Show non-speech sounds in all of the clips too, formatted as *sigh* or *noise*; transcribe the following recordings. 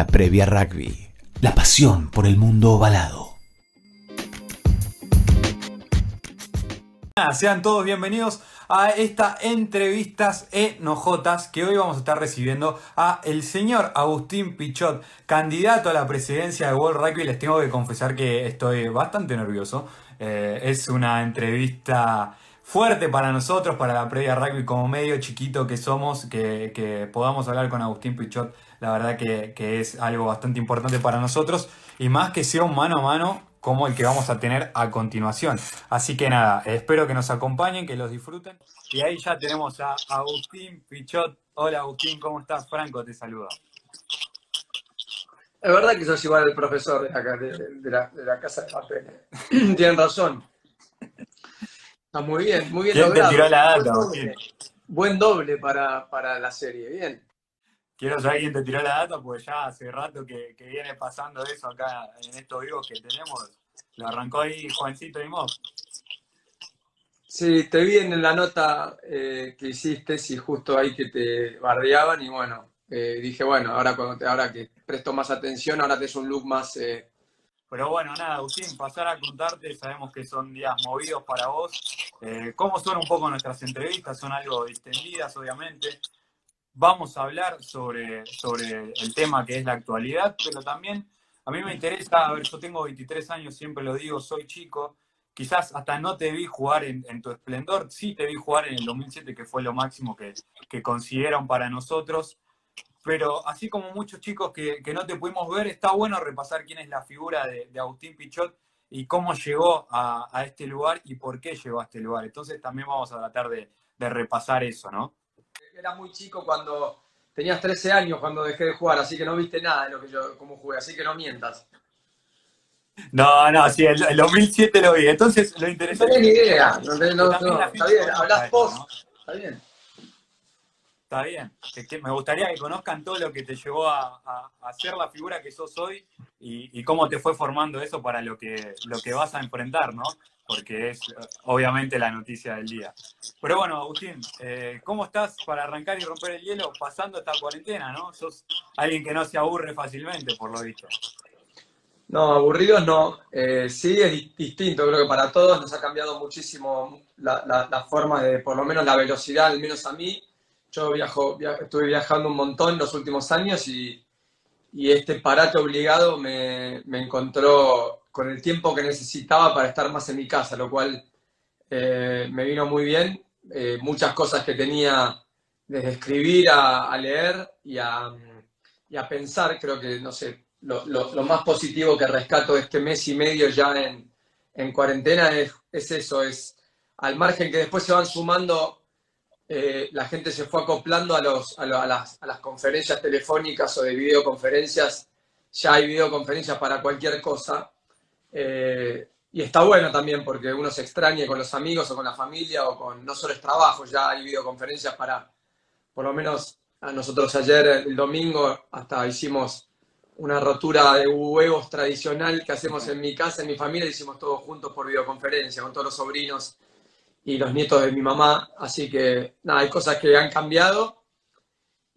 La previa rugby. La pasión por el mundo ovalado. Sean todos bienvenidos a esta entrevistas enojotas que hoy vamos a estar recibiendo a el señor Agustín Pichot, candidato a la presidencia de World Rugby. Les tengo que confesar que estoy bastante nervioso. Eh, es una entrevista fuerte para nosotros, para la previa rugby, como medio chiquito que somos, que, podamos hablar con Agustín Pichot, la verdad que, que, es algo bastante importante para nosotros, y más que sea un mano a mano como el que vamos a tener a continuación. Así que nada, espero que nos acompañen, que los disfruten, y ahí ya tenemos a Agustín Pichot. Hola Agustín, ¿cómo estás? Franco te saluda. Es verdad que sos igual el profesor de, acá, de, la, de la, casa de papel. *clears throat* Tienen razón. Está muy bien, muy bien ¿Quién te tiró la data? Buen doble, para, para, la serie, bien. Quiero saber quién te tiró la data, porque ya hace rato que, que viene pasando eso acá en estos vivos que tenemos. Lo arrancó ahí Juancito y Mob. Sí, te vi en la nota eh, que hiciste, y justo ahí que te bardeaban, y bueno, eh, dije, bueno, ahora, cuando te, ahora que presto más atención, ahora te es un look más eh, pero bueno, nada, Agustín, pasar a contarte, sabemos que son días movidos para vos. Eh, ¿Cómo son un poco nuestras entrevistas? Son algo distendidas, obviamente. Vamos a hablar sobre, sobre el tema que es la actualidad, pero también a mí me interesa, a ver, yo tengo 23 años, siempre lo digo, soy chico, quizás hasta no te vi jugar en, tu esplendor, sí te vi jugar en el 2007, que fue lo máximo que, que consiguieron para nosotros, pero así como muchos chicos que, no te pudimos ver, está bueno repasar quién es la figura de, Agustín Pichot y cómo llegó a, este lugar y por qué llegó a este lugar. Entonces también vamos a tratar de, repasar eso, ¿no? Era muy chico cuando tenías 13 años cuando dejé de jugar, así que no viste nada de lo que yo cómo jugué, así que no mientas. No, no, sí, el, 2007 lo vi. Entonces, lo interesante. No tenés ni idea. No, no, no, está bien, hablas post. Está bien. Está bien. me gustaría que conozcan todo lo que te llevó a, a, ser la figura que sos hoy y, cómo te fue formando eso para lo que, lo que vas a enfrentar, ¿no? Porque es obviamente la noticia del día. Pero bueno, Agustín, eh, ¿cómo estás para arrancar y romper el hielo pasando esta cuarentena, no? Sos alguien que no se aburre fácilmente, por lo visto. No, aburridos no. Eh, sí, es distinto. Creo que para todos nos ha cambiado muchísimo la, forma de, por lo menos la velocidad, al menos a mí yo viajo, estuve viajando un montón los últimos años y, este parate obligado me, encontró con el tiempo que necesitaba para estar más en mi casa, lo cual eh, me vino muy bien. Eh, muchas cosas que tenía desde escribir a, leer y a, pensar, creo que, no sé, lo, más positivo que rescato este mes y medio ya en, cuarentena es, es eso, es al margen que después se van sumando eh, la gente se fue acoplando a, los, a, las, conferencias telefónicas o de videoconferencias. Ya hay videoconferencias para cualquier cosa. Eh, y está bueno también porque uno se extraña con los amigos o con la familia o con no solo es trabajo, ya hay videoconferencias para, por lo menos a nosotros ayer, el domingo, hasta hicimos una rotura de huevos tradicional que hacemos en mi casa, en mi familia, hicimos todos juntos por videoconferencia, con todos los sobrinos y los nietos de mi mamá. Así que nada, hay cosas que han cambiado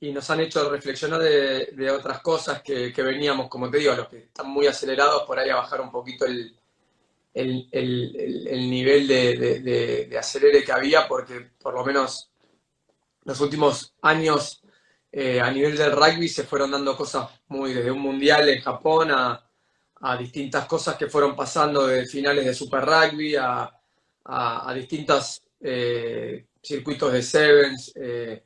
y nos han hecho reflexionar de, otras cosas que, veníamos, como te digo, los que están muy acelerados, por ahí a bajar un poquito el, el, nivel de, de, acelere que había, porque por lo menos los últimos años eh, a nivel del rugby se fueron dando cosas muy desde un mundial en Japón a, a distintas cosas que fueron pasando de finales de Super Rugby a a, distintos eh, circuitos de Sevens. Eh,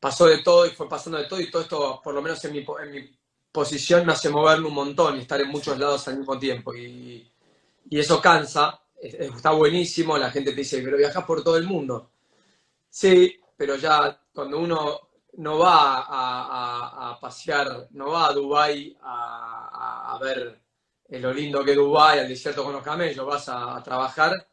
pasó de todo y fue pasando de todo y todo esto, por lo menos en mi, en mi posición, me hace moverme un montón y estar en muchos lados al mismo tiempo. Y, eso cansa, está buenísimo, la gente te dice, pero viajas por todo el mundo. Sí, pero ya cuando uno no va a, pasear, no va a Dubái a, ver lo lindo que es Dubái, al desierto con los camellos, vas a, trabajar,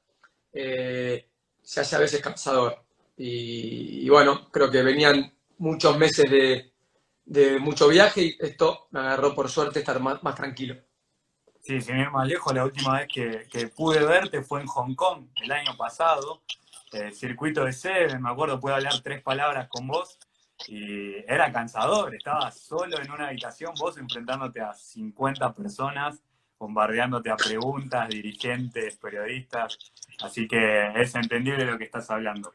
eh, se hace a veces cansador. Y, bueno, creo que venían muchos meses de, mucho viaje y esto me agarró por suerte estar más, tranquilo. Sí, sin ir más lejos, la última vez que, pude verte fue en Hong Kong el año pasado, el circuito de Seven, me acuerdo, pude hablar tres palabras con vos y era cansador, estabas solo en una habitación, vos enfrentándote a 50 personas, bombardeándote a preguntas, dirigentes, periodistas, así que es entendible lo que estás hablando.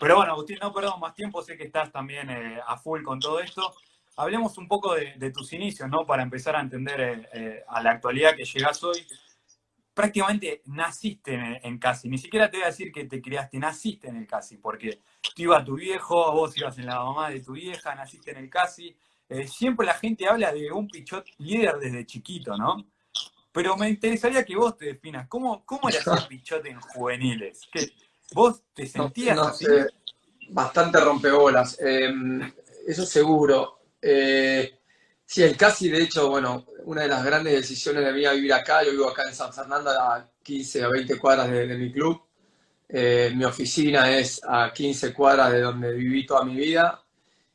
Pero bueno, Agustín, no perdamos más tiempo, sé que estás también eh, a full con todo esto. Hablemos un poco de, tus inicios, ¿no? Para empezar a entender eh, eh, a la actualidad que llegas hoy. Prácticamente naciste en, Casi, ni siquiera te voy a decir que te criaste, naciste en el Casi, porque tú ibas a tu viejo, vos ibas en la mamá de tu vieja, naciste en el Casi. siempre la gente habla de un pichot líder desde chiquito, ¿no? Pero me interesaría que vos te definas, ¿cómo, cómo eras el *laughs* pichot en juveniles? ¿Vos te sentías así? bastante rompebolas, em, eso seguro. Eh, sí, el casi, de hecho, bueno, una de las grandes decisiones de mí a vivir acá, yo vivo acá en San Fernando, a 15 o 20 cuadras de, mi club. Eh, mi oficina es a 15 cuadras de donde viví toda mi vida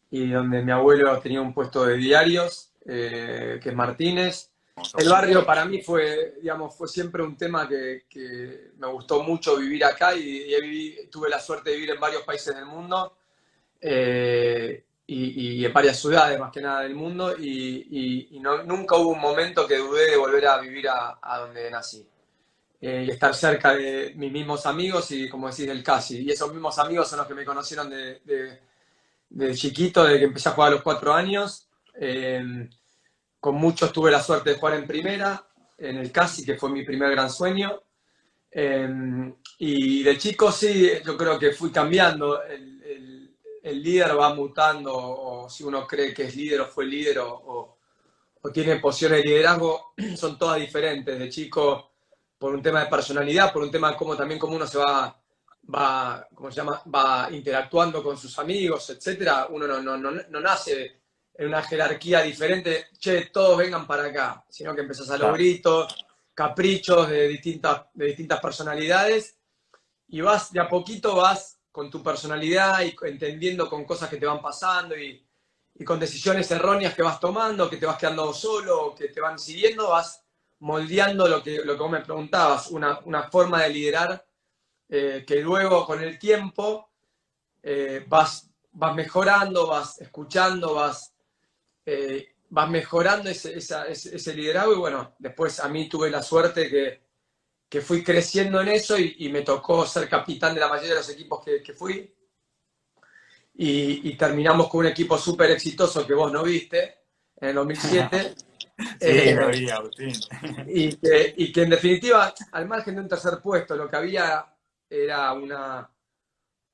y donde mi abuelo tenía un puesto de diarios, eh, que es Martínez. El barrio para mí fue, digamos, fue siempre un tema que, me gustó mucho vivir acá y, tuve la suerte de vivir en varios países del mundo eh, y, en varias ciudades más que nada del mundo y, nunca hubo un momento que dudé de volver a vivir a, donde nací. Eh, y estar cerca de mis mismos amigos y, como decís, del casi. Y esos mismos amigos son los que me conocieron de, de, chiquito, desde que empecé a jugar a los cuatro años. Eh, con muchos tuve la suerte de jugar en primera, en el Casi, que fue mi primer gran sueño. Em, y de chico sí, yo creo que fui cambiando. El, líder va mutando, o si uno cree que es líder o fue líder o, tiene posiciones de liderazgo, *clears throat* son todas diferentes. De chico, por un tema de personalidad, por un tema de también cómo uno se va, va, ¿cómo se llama? va interactuando con sus amigos, etcétera. Uno no, no, no, no nace en una jerarquía diferente, che, todos vengan para acá, sino que empezás a los gritos, caprichos de distintas, de distintas personalidades, y vas, de a poquito vas con tu personalidad y entendiendo con cosas que te van pasando y, con decisiones erróneas que vas tomando, que te vas quedando solo, que te van siguiendo, vas moldeando lo que, lo que vos me preguntabas, una, forma de liderar eh, que luego con el tiempo eh, vas, vas mejorando, vas escuchando, vas eh, vas mejorando ese, ese, liderazgo y bueno, después a mí tuve la suerte que, que fui creciendo en eso y, me tocó ser capitán de la mayoría de los equipos que, que fui. Y, terminamos con un equipo súper exitoso que vos no viste en el 2007. *laughs* Eh, *laughs* y, que, y que en definitiva, al margen de un tercer puesto, lo que había era una,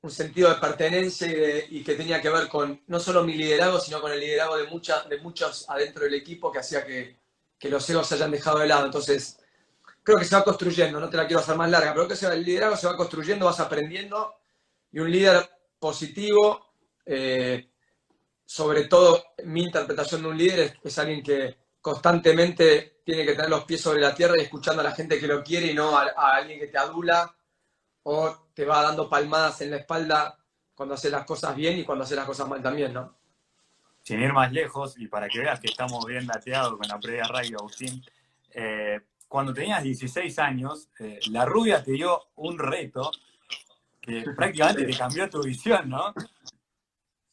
un sentido de pertenencia y, que tenía que ver con no solo mi liderazgo, sino con el liderazgo de, mucha, de muchos adentro del equipo que hacía que, los egos se hayan dejado de lado. Entonces, creo que se va construyendo, no te la quiero hacer más larga, pero creo que el liderazgo se va construyendo, vas aprendiendo y un líder positivo, eh, sobre todo mi interpretación de un líder es, alguien que constantemente tiene que tener los pies sobre la tierra y escuchando a la gente que lo quiere y no a alguien que te adula o te va dando palmadas en la espalda cuando haces las cosas bien y cuando haces las cosas mal también, ¿no? Sin ir más lejos, y para que veas que estamos bien dateados con la previa radio, Agustín, eh, cuando tenías 16 años, eh, la rubia te dio un reto que *laughs* prácticamente te cambió tu visión, ¿no?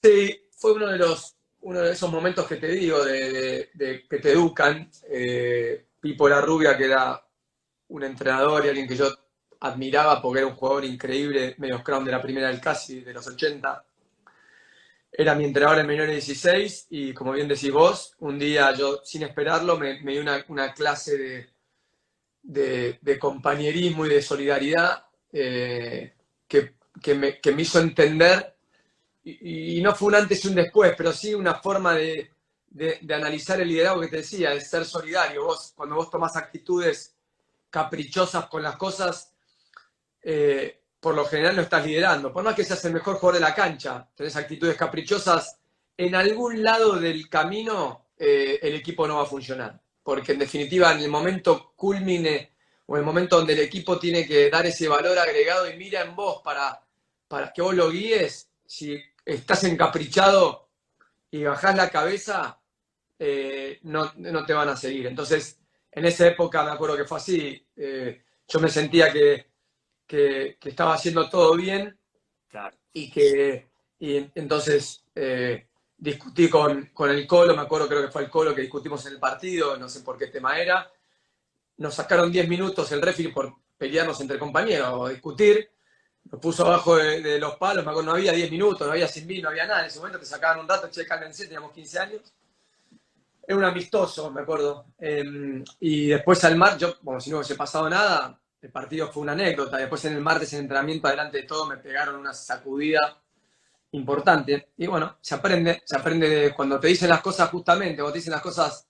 Sí, fue uno de los uno de esos momentos que te digo, de, que te educan. Eh, Pipo la rubia, que era un entrenador y alguien que yo admiraba porque era un jugador increíble, medio scrum de la primera del casi, de los 80. Era mi entrenador en menores 16 y como bien decís vos, un día yo sin esperarlo me, me dio una, clase de, de, compañerismo y de solidaridad eh, que, que, me, que, me, hizo entender, y, no fue un antes y un después, pero sí una forma de, de, analizar el liderazgo que te decía, de ser solidario. Vos, cuando vos tomás actitudes caprichosas con las cosas, eh, por lo general no estás liderando. Por más que seas el mejor jugador de la cancha, tenés actitudes caprichosas, en algún lado del camino eh, el equipo no va a funcionar. Porque en definitiva, en el momento culmine o en el momento donde el equipo tiene que dar ese valor agregado y mira en vos para, para que vos lo guíes, si estás encaprichado y bajás la cabeza, eh, no, te van a seguir. Entonces, en esa época me acuerdo que fue así. yo me sentía que que, estaba haciendo todo bien y que y entonces eh, discutí con, con el Colo, me acuerdo, creo que fue el Colo que discutimos en el partido, no sé por qué tema era. Nos sacaron 10 minutos el referee por pelearnos entre compañeros o discutir. Nos puso abajo de, los palos, me acuerdo, no había 10 minutos, no había sin vino, no había nada. En ese momento te sacaban un rato, che, cálmense, teníamos 15 años. Era un amistoso, me acuerdo. Em, y después al mar, yo, como si no hubiese pasado nada, el partido fue una anécdota. Después en el martes en entrenamiento, adelante de todo, me pegaron una sacudida importante. Y bueno, se aprende, se aprende cuando te dicen las cosas justamente, cuando te dicen las cosas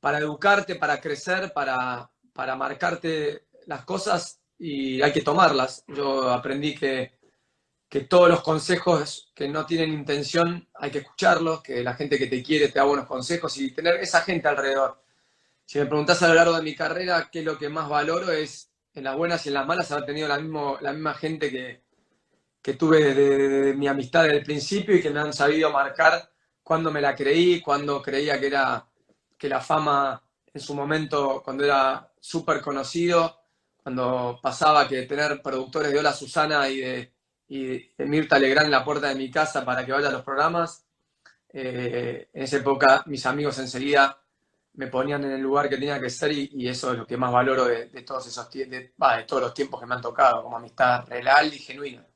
para educarte, para crecer, para, para marcarte las cosas y hay que tomarlas. Yo aprendí que, que todos los consejos que no tienen intención hay que escucharlos, que la gente que te quiere te da buenos consejos y tener esa gente alrededor. Si me preguntas a lo largo de mi carrera qué es lo que más valoro es en las buenas y en las malas haber tenido la, misma gente que, que tuve de, mi amistad desde el principio y que me han sabido marcar cuando me la creí, cuando creía que era que la fama en su momento, cuando era súper conocido, cuando pasaba que tener productores de Hola Susana y de, y Mirta Legrand en la puerta de mi casa para que vaya a los programas, eh, en esa época mis amigos enseguida me ponían en el lugar que tenía que ser y, eso es lo que más valoro de, todos esos de, de todos los tiempos que me han tocado, como amistad real y genuina.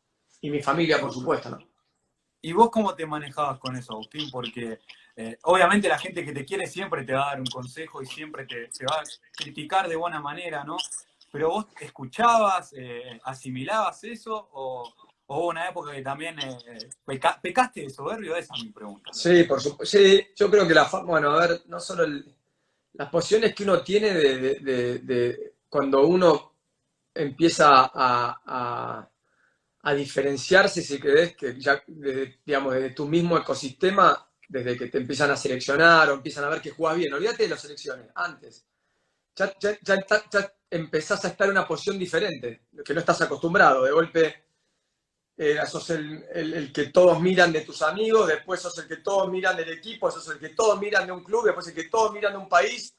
Y mi familia, por supuesto, ¿no? ¿Y vos cómo te manejabas con eso, Agustín? Porque eh, obviamente la gente que te quiere siempre te va a dar un consejo y siempre te, va a criticar de buena manera, ¿no? Pero vos escuchabas, eh, asimilabas eso o, hubo una época que también eh, pecaste de soberbio, esa es mi pregunta. Sí, por supuesto. Sí, yo creo que la bueno, a ver, no solo las posiciones que uno tiene de, cuando uno empieza a a diferenciarse, si crees, que ya, digamos, desde tu mismo ecosistema, desde que te empiezan a seleccionar o empiezan a ver que jugás bien. Olvídate de las selecciones, antes. Ya, ya, ya, empezás a estar en una posición diferente, que no estás acostumbrado. De golpe eh, sos el, el, que todos miran de tus amigos, después sos el que todos miran del equipo, sos el que todos miran de un club, después el que todos miran de un país.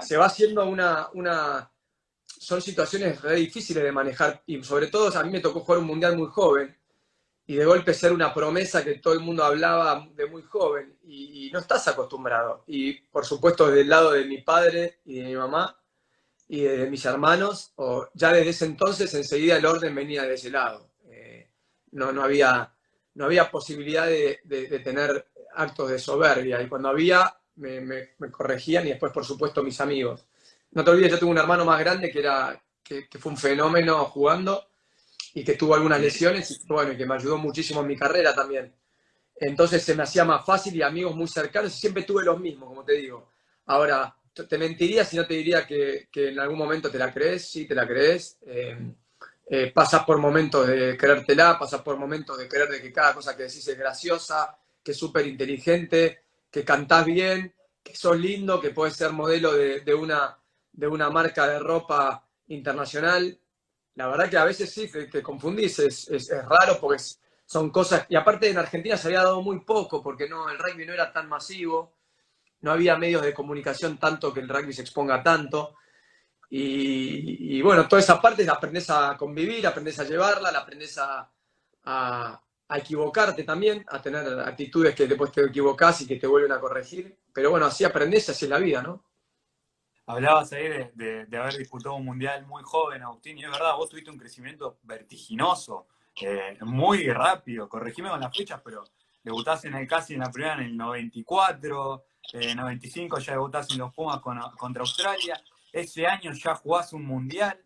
Se va haciendo una, una, son situaciones re difíciles de manejar y sobre todo a mí me tocó jugar un mundial muy joven y de golpe ser una promesa que todo el mundo hablaba de muy joven y, no estás acostumbrado. Y por supuesto del lado de mi padre y de mi mamá y de mis hermanos, o ya desde ese entonces enseguida el orden venía de ese lado. No, no, había, no había posibilidad de, tener actos de soberbia y cuando había me, me corregían y después por supuesto mis amigos. No te olvides, yo tengo un hermano más grande que, era, que, fue un fenómeno jugando y que tuvo algunas lesiones y bueno, que me ayudó muchísimo en mi carrera también. Entonces se me hacía más fácil y amigos muy cercanos y siempre tuve los mismos, como te digo. Ahora, te mentiría si no te diría que, en algún momento te la crees, sí, te la crees. Eh, eh, pasas por momentos de creértela, pasas por momentos de creer de que cada cosa que decís es graciosa, que es súper inteligente, que cantás bien, que sos lindo, que puedes ser modelo de, una, de una marca de ropa internacional. La verdad que a veces sí te, confundís, es, es, raro porque son cosas, y aparte en Argentina se había dado muy poco porque no, el rugby no era tan masivo, no había medios de comunicación tanto que el rugby se exponga tanto. Y, bueno, toda esa parte la aprendes a convivir, aprendes a llevarla, la aprendes a, equivocarte también, a tener actitudes que después te equivocás y que te vuelven a corregir. Pero bueno, así aprendes, así es la vida, ¿no? Hablabas ahí de, haber disputado un mundial muy joven, Agustín, y es verdad, vos tuviste un crecimiento vertiginoso, eh, muy rápido. Corregime con las fechas, pero debutaste en el casi en la primera en el 94, en el 95 ya debutaste en los Pumas contra Australia. Ese año ya jugás un mundial.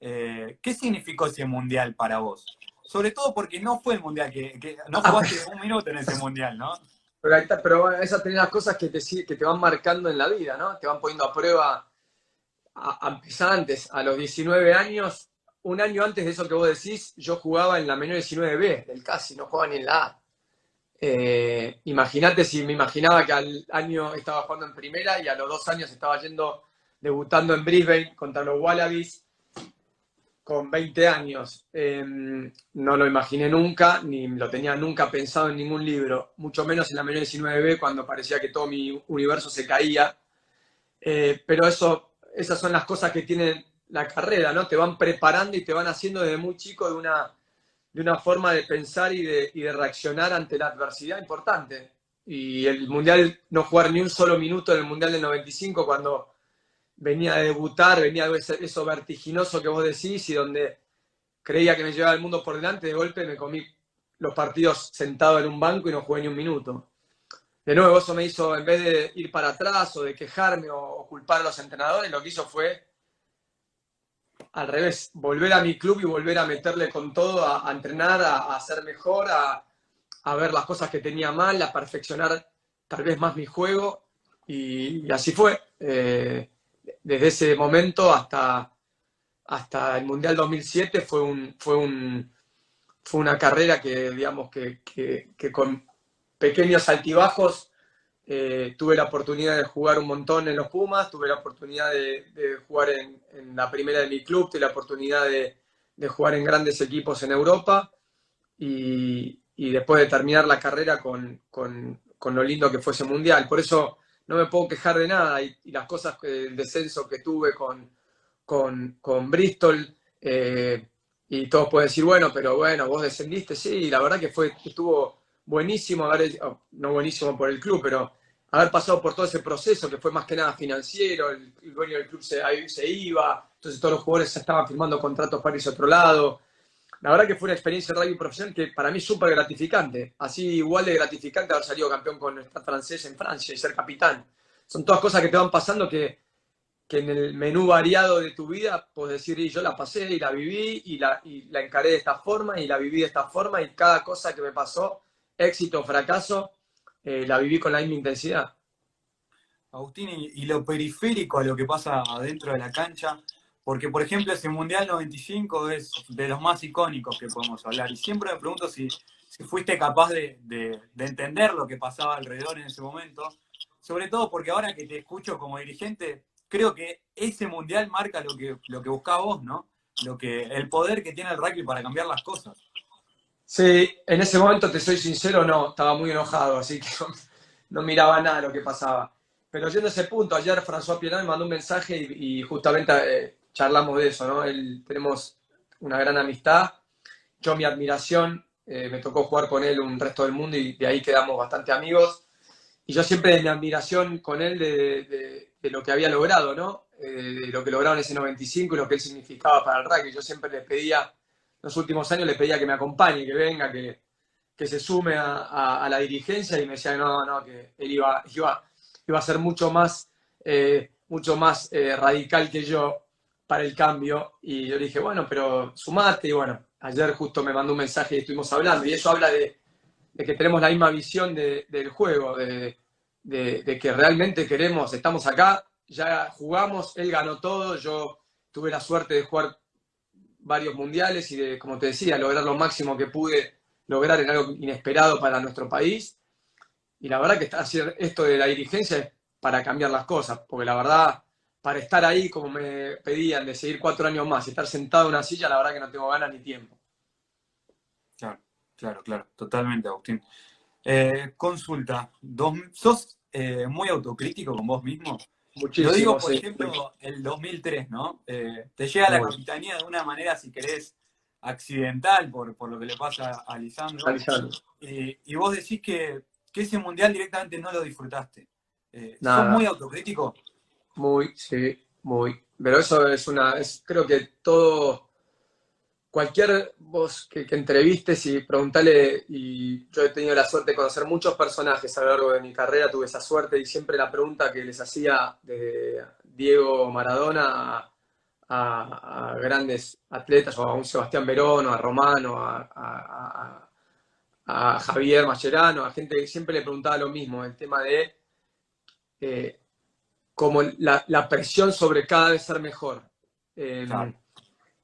Eh, ¿Qué significó ese mundial para vos? Sobre todo porque no fue el mundial, que, no jugaste un minuto en ese mundial, ¿no? Pero, pero esas son las cosas que te, que te van marcando en la vida, ¿no? Te van poniendo a prueba a, empezar antes, a los 19 años, un año antes de eso que vos decís, yo jugaba en la menor 19B del CASI, no jugaba ni en la A. Eh, Imagínate si me imaginaba que al año estaba jugando en primera y a los dos años estaba yendo, debutando en Brisbane contra los Wallabies con 20 años. Em, no lo imaginé nunca, ni lo tenía nunca pensado en ningún libro, mucho menos en la menor 19B cuando parecía que todo mi universo se caía. Eh, pero eso, esas son las cosas que tiene la carrera, ¿no? Te van preparando y te van haciendo desde muy chico de una, de una forma de pensar y de, y de reaccionar ante la adversidad importante. y el Mundial, no jugar ni un solo minuto en el Mundial del 95 cuando venía a debutar, venía eso vertiginoso que vos decís y donde creía que me llevaba el mundo por delante, de golpe me comí los partidos sentado en un banco y no jugué ni un minuto. De nuevo, eso me hizo, en vez de ir para atrás o de quejarme o, culpar a los entrenadores, lo que hizo fue al revés, volver a mi club y volver a meterle con todo, a, entrenar, a, a, ser mejor, a, ver las cosas que tenía mal, a perfeccionar tal vez más mi juego. Y, así fue. Eh, desde ese momento hasta, hasta el Mundial 2007 fue, un, fue, un, fue una carrera que, digamos, que, que, con pequeños altibajos eh, tuve la oportunidad de jugar un montón en los Pumas, tuve la oportunidad de, jugar en, la primera de mi club, tuve la oportunidad de, de jugar en grandes equipos en Europa y, y después de terminar la carrera con, con, con, lo lindo que fue ese mundial. Por eso no me puedo quejar de nada y, las cosas, el descenso que tuve con, con, Bristol, eh, y todos pueden decir, bueno, pero bueno, vos descendiste, sí, la verdad que fue, estuvo buenísimo haber, oh, no buenísimo por el club, pero haber pasado por todo ese proceso que fue más que nada financiero, el, dueño del club se, se, iba, entonces todos los jugadores estaban firmando contratos para irse a otro lado. La verdad que fue una experiencia de rugby profesional que para mí es súper gratificante. Así igual de gratificante haber salido campeón con el francés en Francia y ser capitán. Son todas cosas que te van pasando que, que en el menú variado de tu vida puedes decir, yo la pasé y la viví y la, y la encaré de esta forma y la viví de esta forma y cada cosa que me pasó, éxito o fracaso, eh, la viví con la misma intensidad. Agustín, y lo periférico a lo que pasa adentro de la cancha, porque, por ejemplo, ese Mundial 95 es de los más icónicos que podemos hablar. Y siempre me pregunto si, si fuiste capaz de, de, entender lo que pasaba alrededor en ese momento. Sobre todo porque ahora que te escucho como dirigente, creo que ese Mundial marca lo que, lo que buscaba vos, ¿no? Lo que, el poder que tiene el rugby para cambiar las cosas. Sí, en ese momento, te soy sincero, no, estaba muy enojado, así que no, miraba nada lo que pasaba. Pero yendo a ese punto, ayer François Pienan me mandó un mensaje y, justamente eh, charlamos de eso, ¿no? Él, tenemos una gran amistad. Yo mi admiración, eh, me tocó jugar con él un resto del mundo y de ahí quedamos bastante amigos. Y yo siempre de mi admiración con él de, lo que había logrado, ¿no? Eh, de lo que lograron ese 95 y lo que él significaba para el rugby. Yo siempre le pedía, los últimos años le pedía que me acompañe, que venga, que, que se sume a, la dirigencia y me decía no, no, que él iba, iba, iba a ser mucho más, eh, mucho más radical que yo para el cambio. Y yo le dije, bueno, pero sumate. Y bueno, ayer justo me mandó un mensaje y estuvimos hablando. Y eso habla de, que tenemos la misma visión del juego, de, que realmente queremos, estamos acá, ya jugamos, él ganó todo, yo tuve la suerte de jugar varios mundiales y de, como te decía, lograr lo máximo que pude lograr en algo inesperado para nuestro país. Y la verdad que hacer esto de la dirigencia es para cambiar las cosas, porque la verdad para estar ahí como me pedían de seguir cuatro años más y estar sentado en una silla, la verdad que no tengo ganas ni tiempo. Claro, claro, claro, totalmente, Agustín. Eh, consulta, ¿sos eh, muy autocrítico con vos mismo? Muchísimo. Lo digo, por ejemplo, el 2003, ¿no? Eh, te llega la capitanía de una manera, si querés, accidental por, por lo que le pasa a Lisandro. y vos decís que, que, ese mundial directamente no lo disfrutaste. ¿Sos muy autocrítico? Muy, sí, muy. Pero eso es una, creo que todo, cualquier voz que, entrevistes y preguntale, y yo he tenido la suerte de conocer muchos personajes a lo largo de mi carrera, tuve esa suerte y siempre la pregunta que les hacía de Diego Maradona a, grandes atletas, o a un Sebastián Verón, o a Romano, a, a, Javier Mascherano, a gente que siempre le preguntaba lo mismo, el tema de eh, como la, presión sobre cada vez ser mejor. Em,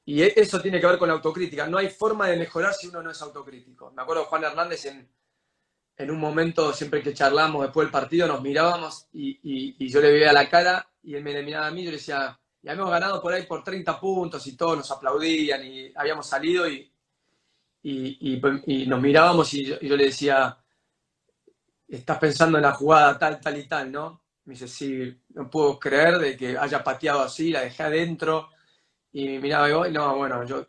y e, eso tiene que ver con la autocrítica. No hay forma de mejorar si uno no es autocrítico. Me acuerdo Juan Hernández en, en un momento, siempre que charlamos después del partido, nos mirábamos y, yo le veía la cara y él me miraba a mí y yo le decía, ya hemos ganado por ahí por 30 puntos y todos nos aplaudían y habíamos salido y, y nos mirábamos y yo, y yo le decía, estás pensando en la jugada tal, tal y tal, ¿no? Me dice, sí, no puedo creer de que haya pateado así, la dejé adentro. Y miraba y no, bueno, yo,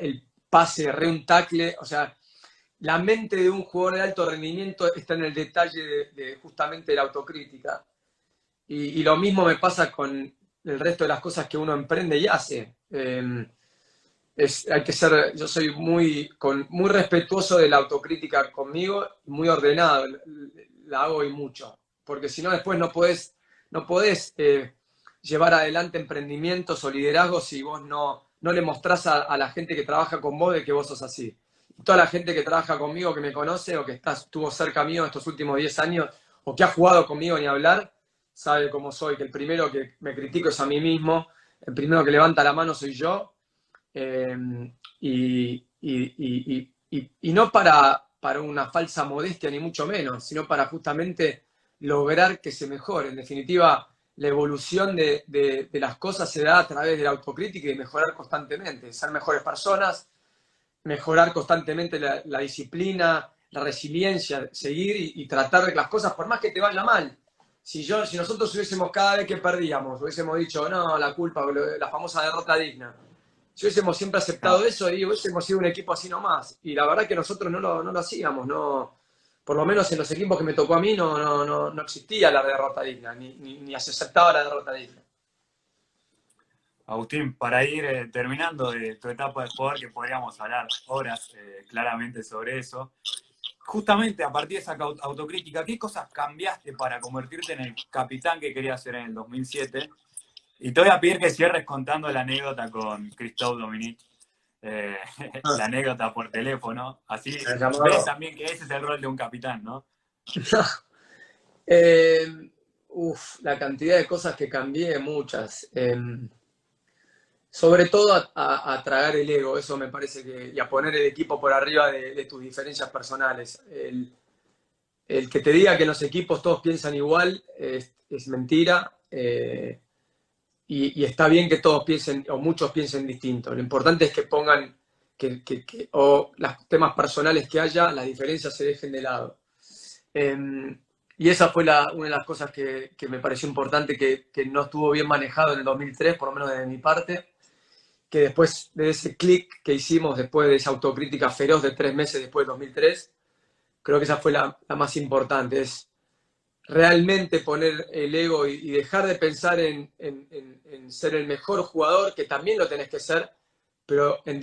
el pase, re un tackle, o sea, la mente de un jugador de alto rendimiento está en el detalle de, justamente la autocrítica. Y, lo mismo me pasa con el resto de las cosas que uno emprende y hace. Em, hay que ser, yo soy muy, con, muy respetuoso de la autocrítica conmigo, muy ordenado, la hago y mucho, porque si no después no podés, no podés eh, llevar adelante emprendimientos o liderazgos si vos no, no le mostrás a, la gente que trabaja con vos de que vos sos así. Toda la gente que trabaja conmigo, que me conoce o que estuvo cerca mío estos últimos 10 años o que ha jugado conmigo ni hablar, sabe cómo soy, que el primero que me critico es a mí mismo, el primero que levanta la mano soy yo, eh, y, no para, para una falsa modestia ni mucho menos, sino para justamente lograr que se mejore. En definitiva, la evolución de, de las cosas se da a través de la autocrítica y de mejorar constantemente, ser mejores personas, mejorar constantemente la, disciplina, la resiliencia, seguir y, tratar de las cosas, por más que te vaya mal. Si, yo, si nosotros hubiésemos cada vez que perdíamos, hubiésemos dicho, no, la culpa, la famosa derrota digna, si hubiésemos siempre aceptado eso y hubiésemos sido un equipo así nomás. Y la verdad que nosotros no lo, no lo hacíamos, no, por lo menos en los equipos que me tocó a mí no, no, no, no existía la derrota digna, ni, ni, ni se aceptaba la derrota digna. Agustín, para ir eh, terminando de tu etapa de jugador, que podríamos hablar horas eh, claramente sobre eso, justamente a partir de esa autocrítica, ¿qué cosas cambiaste para convertirte en el capitán que querías ser en el 2007? Y te voy a pedir que cierres contando la anécdota con Christophe Dominique, eh, la anécdota por teléfono, así ves también que ese es el rol de un capitán, ¿no? *laughs* uf, la cantidad de cosas que cambié, muchas. Em, sobre todo a, tragar el ego, eso me parece que, y a poner el equipo por arriba de, tus diferencias personales. El, que te diga que los equipos todos piensan igual es, mentira eh, y, está bien que todos piensen o muchos piensen distinto. Lo importante es que pongan que, o los temas personales que haya, las diferencias se dejen de lado. Em, y esa fue una de las cosas que, que me pareció importante, que, no estuvo bien manejado en el 2003, por lo menos de mi parte que después de ese clic que hicimos, después de esa autocrítica feroz de tres meses después de 2003, creo que esa fue la, más importante, es realmente poner el ego y, dejar de pensar en, ser el mejor jugador, que también lo tenés que ser, pero en,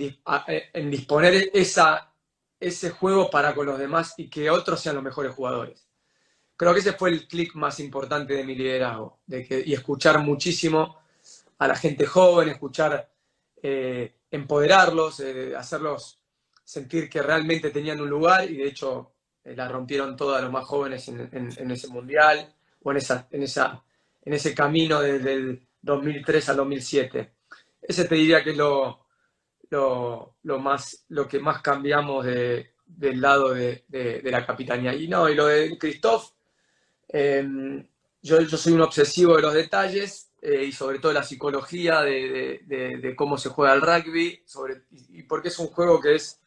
disponer esa, ese juego para con los demás y que otros sean los mejores jugadores. Creo que ese fue el clic más importante de mi liderazgo, de que, y escuchar muchísimo a la gente joven, escuchar eh, empoderarlos, eh, hacerlos sentir que realmente tenían un lugar y de hecho eh, la rompieron todos los más jóvenes en, ese mundial o en, esa, en, esa, en ese camino desde el 2003 al 2007. Ese te diría que es lo, lo, más, lo que más cambiamos del lado de, la capitanía. Y no, y lo de Christoph, yo, yo soy un obsesivo de los detalles eh, y sobre todo la psicología de, cómo se juega el rugby, sobre, y, porque es un juego que, es,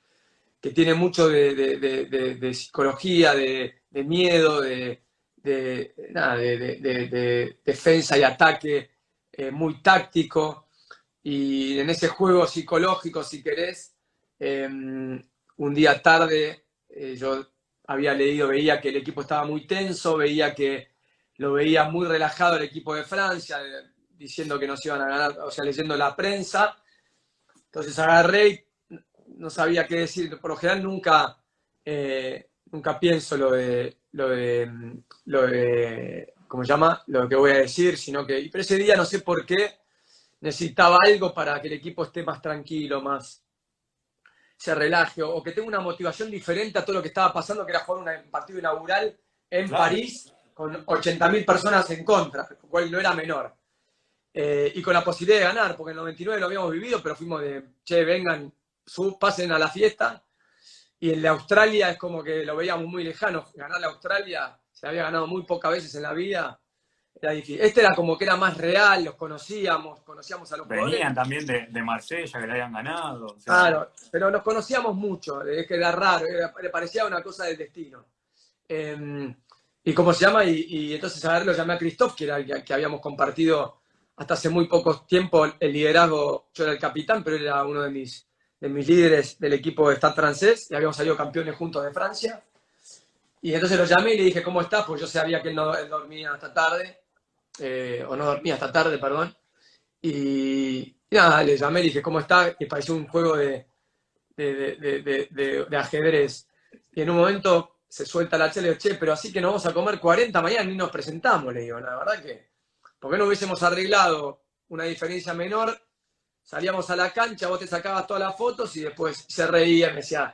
que tiene mucho de, psicología, de, miedo, de, defensa y ataque eh, muy táctico. Y en ese juego psicológico, si querés, em, un día tarde eh, yo había leído, veía que el equipo estaba muy tenso, veía que lo veía muy relajado el equipo de Francia, diciendo que nos iban a ganar, o sea, leyendo la prensa. Entonces agarré no sabía qué decir. Por lo general nunca, eh, nunca pienso lo de, lo de, lo de, ¿cómo se llama? Lo que voy a decir, sino que, pero ese día no sé por qué necesitaba algo para que el equipo esté más tranquilo, más se relaje, o que tenga una motivación diferente a todo lo que estaba pasando, que era jugar un partido inaugural en París con 80.000 personas en contra, lo cual no era menor. Eh, y con la posibilidad de ganar, porque en el 99 lo habíamos vivido, pero fuimos de, che, vengan, sub, pasen a la fiesta. Y el de Australia es como que lo veíamos muy lejano. Ganar la Australia se había ganado muy pocas veces en la vida. Era difícil. Este era como que era más real, los conocíamos, conocíamos a los Venían también de, de, Marsella, que le habían ganado. Claro, pero nos conocíamos mucho, es que era raro, le parecía una cosa del destino. Em, y cómo se llama, y, entonces a ver lo llamé a Christoph, que era que, que habíamos compartido hasta hace muy poco tiempo el liderazgo, yo era el capitán, pero era uno de mis, de mis líderes del equipo de Stade francés y habíamos salido campeones juntos de Francia. Y entonces lo llamé y le dije, ¿cómo estás? Pues yo sabía que él, no, dormía hasta tarde, eh, o no dormía hasta tarde, perdón. Y, nada, le llamé y le dije, ¿cómo está? Y pareció un juego de, de, ajedrez. Y en un momento se suelta la chela y che, pero así que nos vamos a comer 40 mañana y nos presentamos, le digo, la verdad que, ¿por qué no hubiésemos arreglado una diferencia menor? Salíamos a la cancha, vos te sacabas todas las fotos y después se reía, me decía,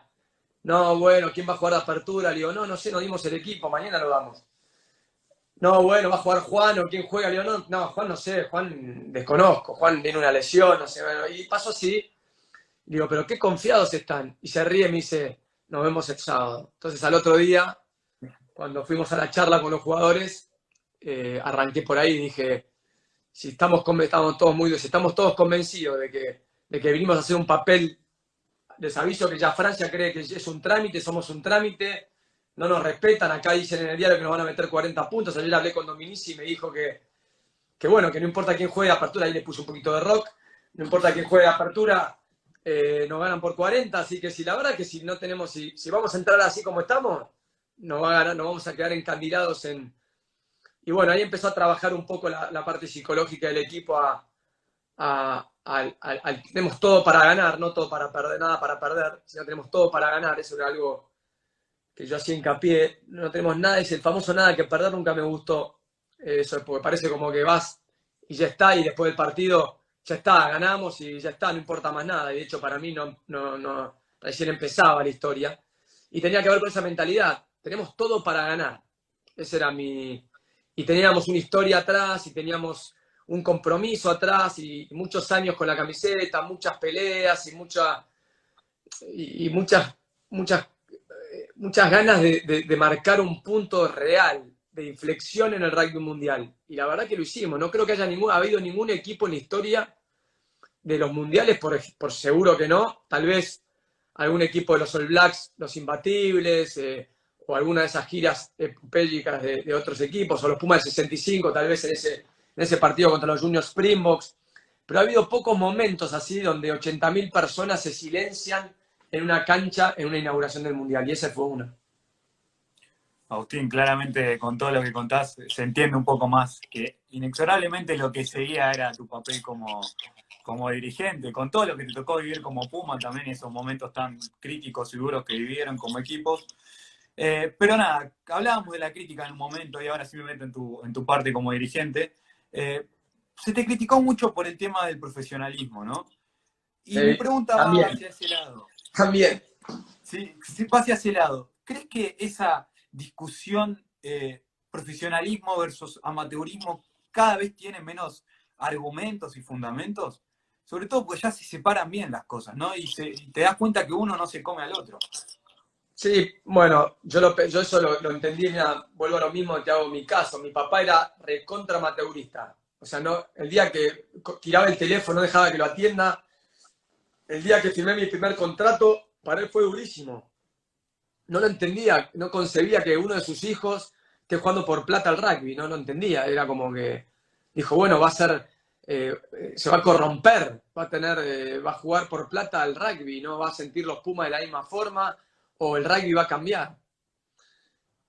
no, bueno, ¿quién va a jugar de apertura? Le digo, no, no sé, nos dimos el equipo, mañana lo damos. No, bueno, va a jugar Juan o quién juega. Le digo, no, no, Juan no sé, Juan desconozco, Juan tiene una lesión, no sé, bueno, y pasó así. Digo, pero qué confiados están. Y se ríe y me dice, nos vemos el sábado. Entonces al otro día, cuando fuimos a la charla con los jugadores, eh, arranqué por ahí y dije, si estamos, estamos todos muy, si estamos todos convencidos de que, de que vinimos a hacer un papel les aviso que ya Francia cree que es un trámite, somos un trámite, no nos respetan, acá dicen en el diario que nos van a meter 40 puntos, ayer hablé con Dominici y me dijo que, que bueno, que no importa quién juegue apertura, ahí le puse un poquito de rock, no importa quién juegue apertura, eh, nos ganan por 40, así que si la verdad que si no tenemos, si, si vamos a entrar así como estamos, nos, va a ganar, nos vamos a quedar encandilados en... Y bueno, ahí empezó a trabajar un poco la, parte psicológica del equipo a, tenemos todo para ganar, no todo para perder, nada para perder, sino tenemos todo para ganar, eso era algo que yo hacía hincapié, no tenemos nada, es el famoso nada que perder nunca me gustó, eso, porque parece como que vas y ya está, y después del partido ya está, ganamos y ya está, no importa más nada, y de hecho para mí no, no, no, recién empezaba la historia, y tenía que ver con esa mentalidad, tenemos todo para ganar, ese era mi, y teníamos una historia atrás, y teníamos un compromiso atrás y muchos años con la camiseta, muchas peleas y, mucha, y, muchas, muchas, eh, muchas ganas de, marcar un punto real de inflexión en el rugby mundial. Y la verdad que lo hicimos. No creo que haya ningún, habido ningún equipo en la historia de los mundiales, por, por seguro que no. Tal vez algún equipo de los All Blacks, los imbatibles, eh, o alguna de esas giras epopélicas de, de, otros equipos, o los Pumas del 65, tal vez en ese en ese partido contra los Juniors Springboks, pero ha habido pocos momentos así donde 80.000 personas se silencian en una cancha en una inauguración del Mundial, y ese fue uno. Agustín, claramente con todo lo que contás se entiende un poco más que inexorablemente lo que seguía era tu papel como, como dirigente, con todo lo que te tocó vivir como Puma, también esos momentos tan críticos y duros que vivieron como equipos. Eh, pero nada, hablábamos de la crítica en un momento y ahora simplemente en tu, en tu parte como dirigente. Eh, se te criticó mucho por el tema del profesionalismo, ¿no? Y mi pregunta va hacia ese lado. También. Sí, va hacia ese lado. ¿Crees que esa discusión eh, profesionalismo versus amateurismo cada vez tiene menos argumentos y fundamentos? Sobre todo porque ya se separan bien las cosas, ¿no? Y, te das cuenta que uno no se come al otro. Sí, bueno, yo, lo, yo eso lo, entendí, vuelvo a lo mismo, te hago mi caso. Mi papá era recontra amateurista. O sea, no, el día que tiraba el teléfono, no dejaba que lo atienda. El día que firmé mi primer contrato, para él fue durísimo. No lo entendía, no concebía que uno de sus hijos esté jugando por plata al rugby, no lo entendía. Era como que dijo, bueno, va a ser, eh, se va a corromper, va a tener, eh, va a jugar por plata al rugby, no va a sentir los Pumas de la misma forma o el rugby va a cambiar.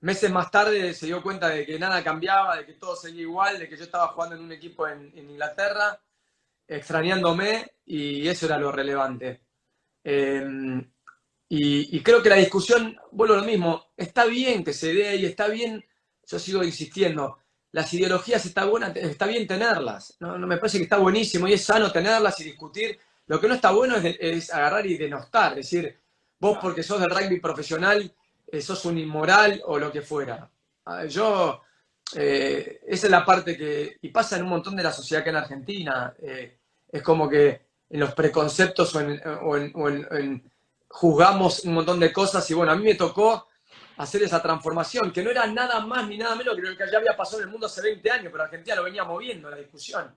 Meses más tarde se dio cuenta de que nada cambiaba, de que todo seguía igual, de que yo estaba jugando en un equipo en, Inglaterra, extrañándome, y eso era lo relevante. Em, y, creo que la discusión, vuelvo a lo mismo, está bien que se dé y está bien, yo sigo insistiendo, las ideologías está, buena, está bien tenerlas, ¿no? me parece que está buenísimo y es sano tenerlas y discutir. Lo que no está bueno es, es agarrar y denostar, es decir, vos porque sos del rugby profesional, eh, sos un inmoral o lo que fuera. Ah, yo, eh, esa es la parte que, y pasa en un montón de la sociedad que en Argentina, eh, es como que en los preconceptos o, en, juzgamos un montón de cosas y bueno, a mí me tocó hacer esa transformación, que no era nada más ni nada menos que lo que ya había pasado en el mundo hace 20 años, pero Argentina lo venía moviendo la discusión.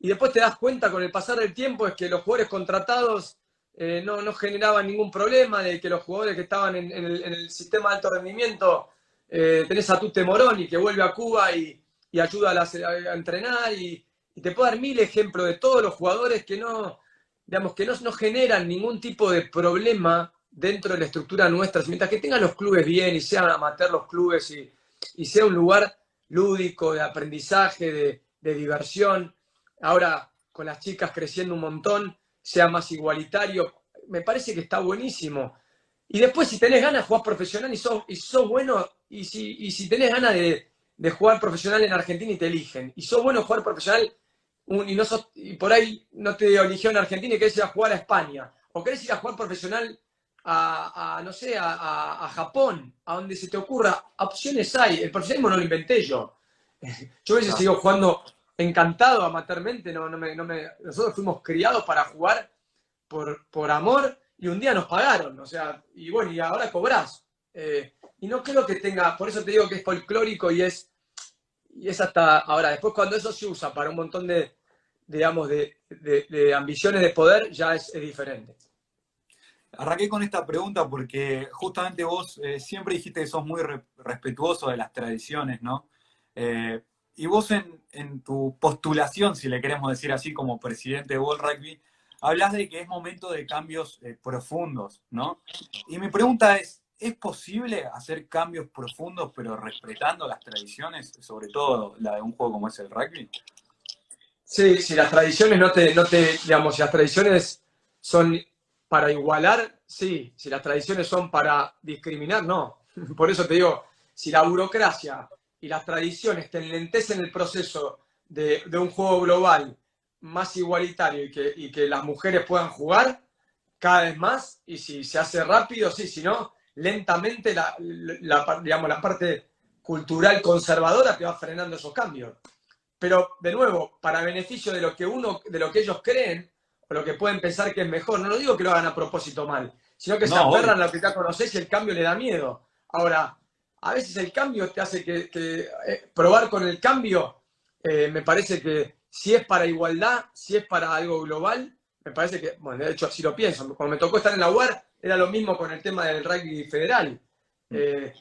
Y después te das cuenta con el pasar del tiempo es que los jugadores contratados eh, no, no generaba ningún problema, de que los jugadores que estaban en, el, sistema de alto rendimiento, eh, tenés a Tute Moroni que vuelve a Cuba y, ayuda a, entrenar y, te puedo dar mil ejemplos de todos los jugadores que no, digamos, que no, no generan ningún tipo de problema dentro de la estructura nuestra, mientras que tengan los clubes bien y sean amateur los clubes y, y sea un lugar lúdico, de aprendizaje, de, diversión, ahora con las chicas creciendo un montón, sea más igualitario, me parece que está buenísimo. Y después, si tenés ganas jugar profesional y sos, y sos bueno, y si, y si tenés ganas de, de, jugar profesional en Argentina y te eligen, y sos bueno jugar profesional un, y, no sos, y por ahí no te eligió en Argentina y querés ir a jugar a España, o querés ir a jugar profesional a, a no sé, a, a, Japón, a donde se te ocurra, opciones hay. El profesionalismo no lo inventé yo. *laughs* Yo a veces sigo jugando encantado amateurmente, no, nosotros fuimos criados para jugar por, amor y un día nos pagaron, o sea, y bueno, y ahora cobrás. Eh, y no creo que tenga, por eso te digo que es folclórico y es, y es hasta ahora, después cuando eso se usa para un montón de, digamos, de, ambiciones de poder, ya es, diferente. Arranqué con esta pregunta porque justamente vos eh, siempre dijiste que sos muy re respetuoso de las tradiciones, ¿no? Eh, y vos en, tu postulación, si le queremos decir así, como presidente de World Rugby, hablas de que es momento de cambios eh, profundos, ¿no? Y mi pregunta es, ¿es posible hacer cambios profundos pero respetando las tradiciones, sobre todo la de un juego como es el rugby? Sí, si las tradiciones no te, no te digamos, si las tradiciones son para igualar, sí. Si las tradiciones son para discriminar, no. *laughs* Por eso te digo, si la burocracia y las tradiciones te enlentecen el proceso de, de un juego global más igualitario y que, y que, las mujeres puedan jugar cada vez más, y si se hace rápido, sí, si no, lentamente la, la, digamos, la parte cultural conservadora te va frenando esos cambios. Pero, de nuevo, para beneficio de lo que uno, de lo que ellos creen, o lo que pueden pensar que es mejor. No lo digo que lo hagan a propósito mal, sino que no, se aferran a lo que ya conoces y el cambio le da miedo. Ahora, a veces el cambio te hace que, que eh, probar con el cambio, eh, me parece que si es para igualdad, si es para algo global, me parece que, bueno, de hecho así lo pienso. Cuando me tocó estar en la UAR, era lo mismo con el tema del rugby federal. Mm. Eh,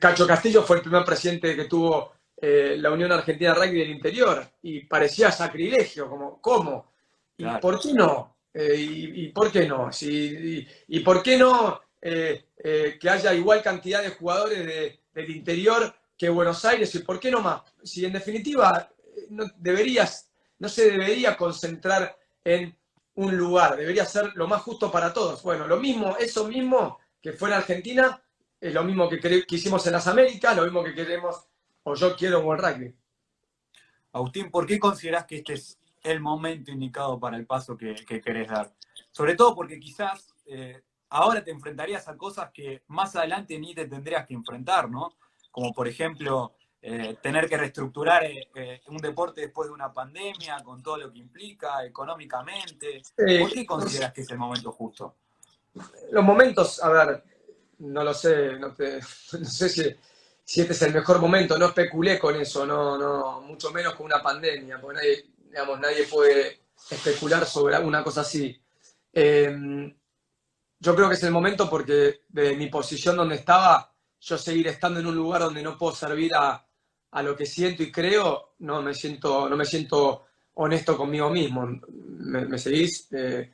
Cacho Castillo fue el primer presidente que tuvo la Unión Argentina de Rugby del Interior y parecía sacrilegio, como, ¿cómo? ¿Y claro. por qué no? Y, y, por qué no? Si, y, y, por qué no eh, eh, que haya igual cantidad de jugadores de, del interior que Buenos Aires? ¿Y por qué no más? Si en definitiva no, deberías, no se debería concentrar en un lugar, debería ser lo más justo para todos. Bueno, lo mismo, eso mismo que fue en Argentina, es lo mismo que, que hicimos en las Américas, lo mismo que queremos, o yo quiero en el rugby. Agustín, ¿por qué consideras que este es el momento indicado para el paso que, que querés dar. Sobre todo porque quizás eh, ahora te enfrentarías a cosas que más adelante ni te tendrías que enfrentar, ¿no? Como por ejemplo, eh, tener que reestructurar eh, un deporte después de una pandemia, con todo lo que implica económicamente. ¿Por qué consideras que es el momento justo? Los momentos, a ver, no lo sé, no, te, *laughs* no sé si, si, este es el mejor momento, no especulé con eso, no, no, mucho menos con una pandemia, porque nadie, digamos, nadie puede especular sobre una cosa así. Yo creo que es el momento porque de mi posición donde estaba, yo seguir estando en un lugar donde no puedo servir a, a lo que siento y creo, no me siento, no me siento honesto conmigo mismo. ¿Me, me seguís? Eh,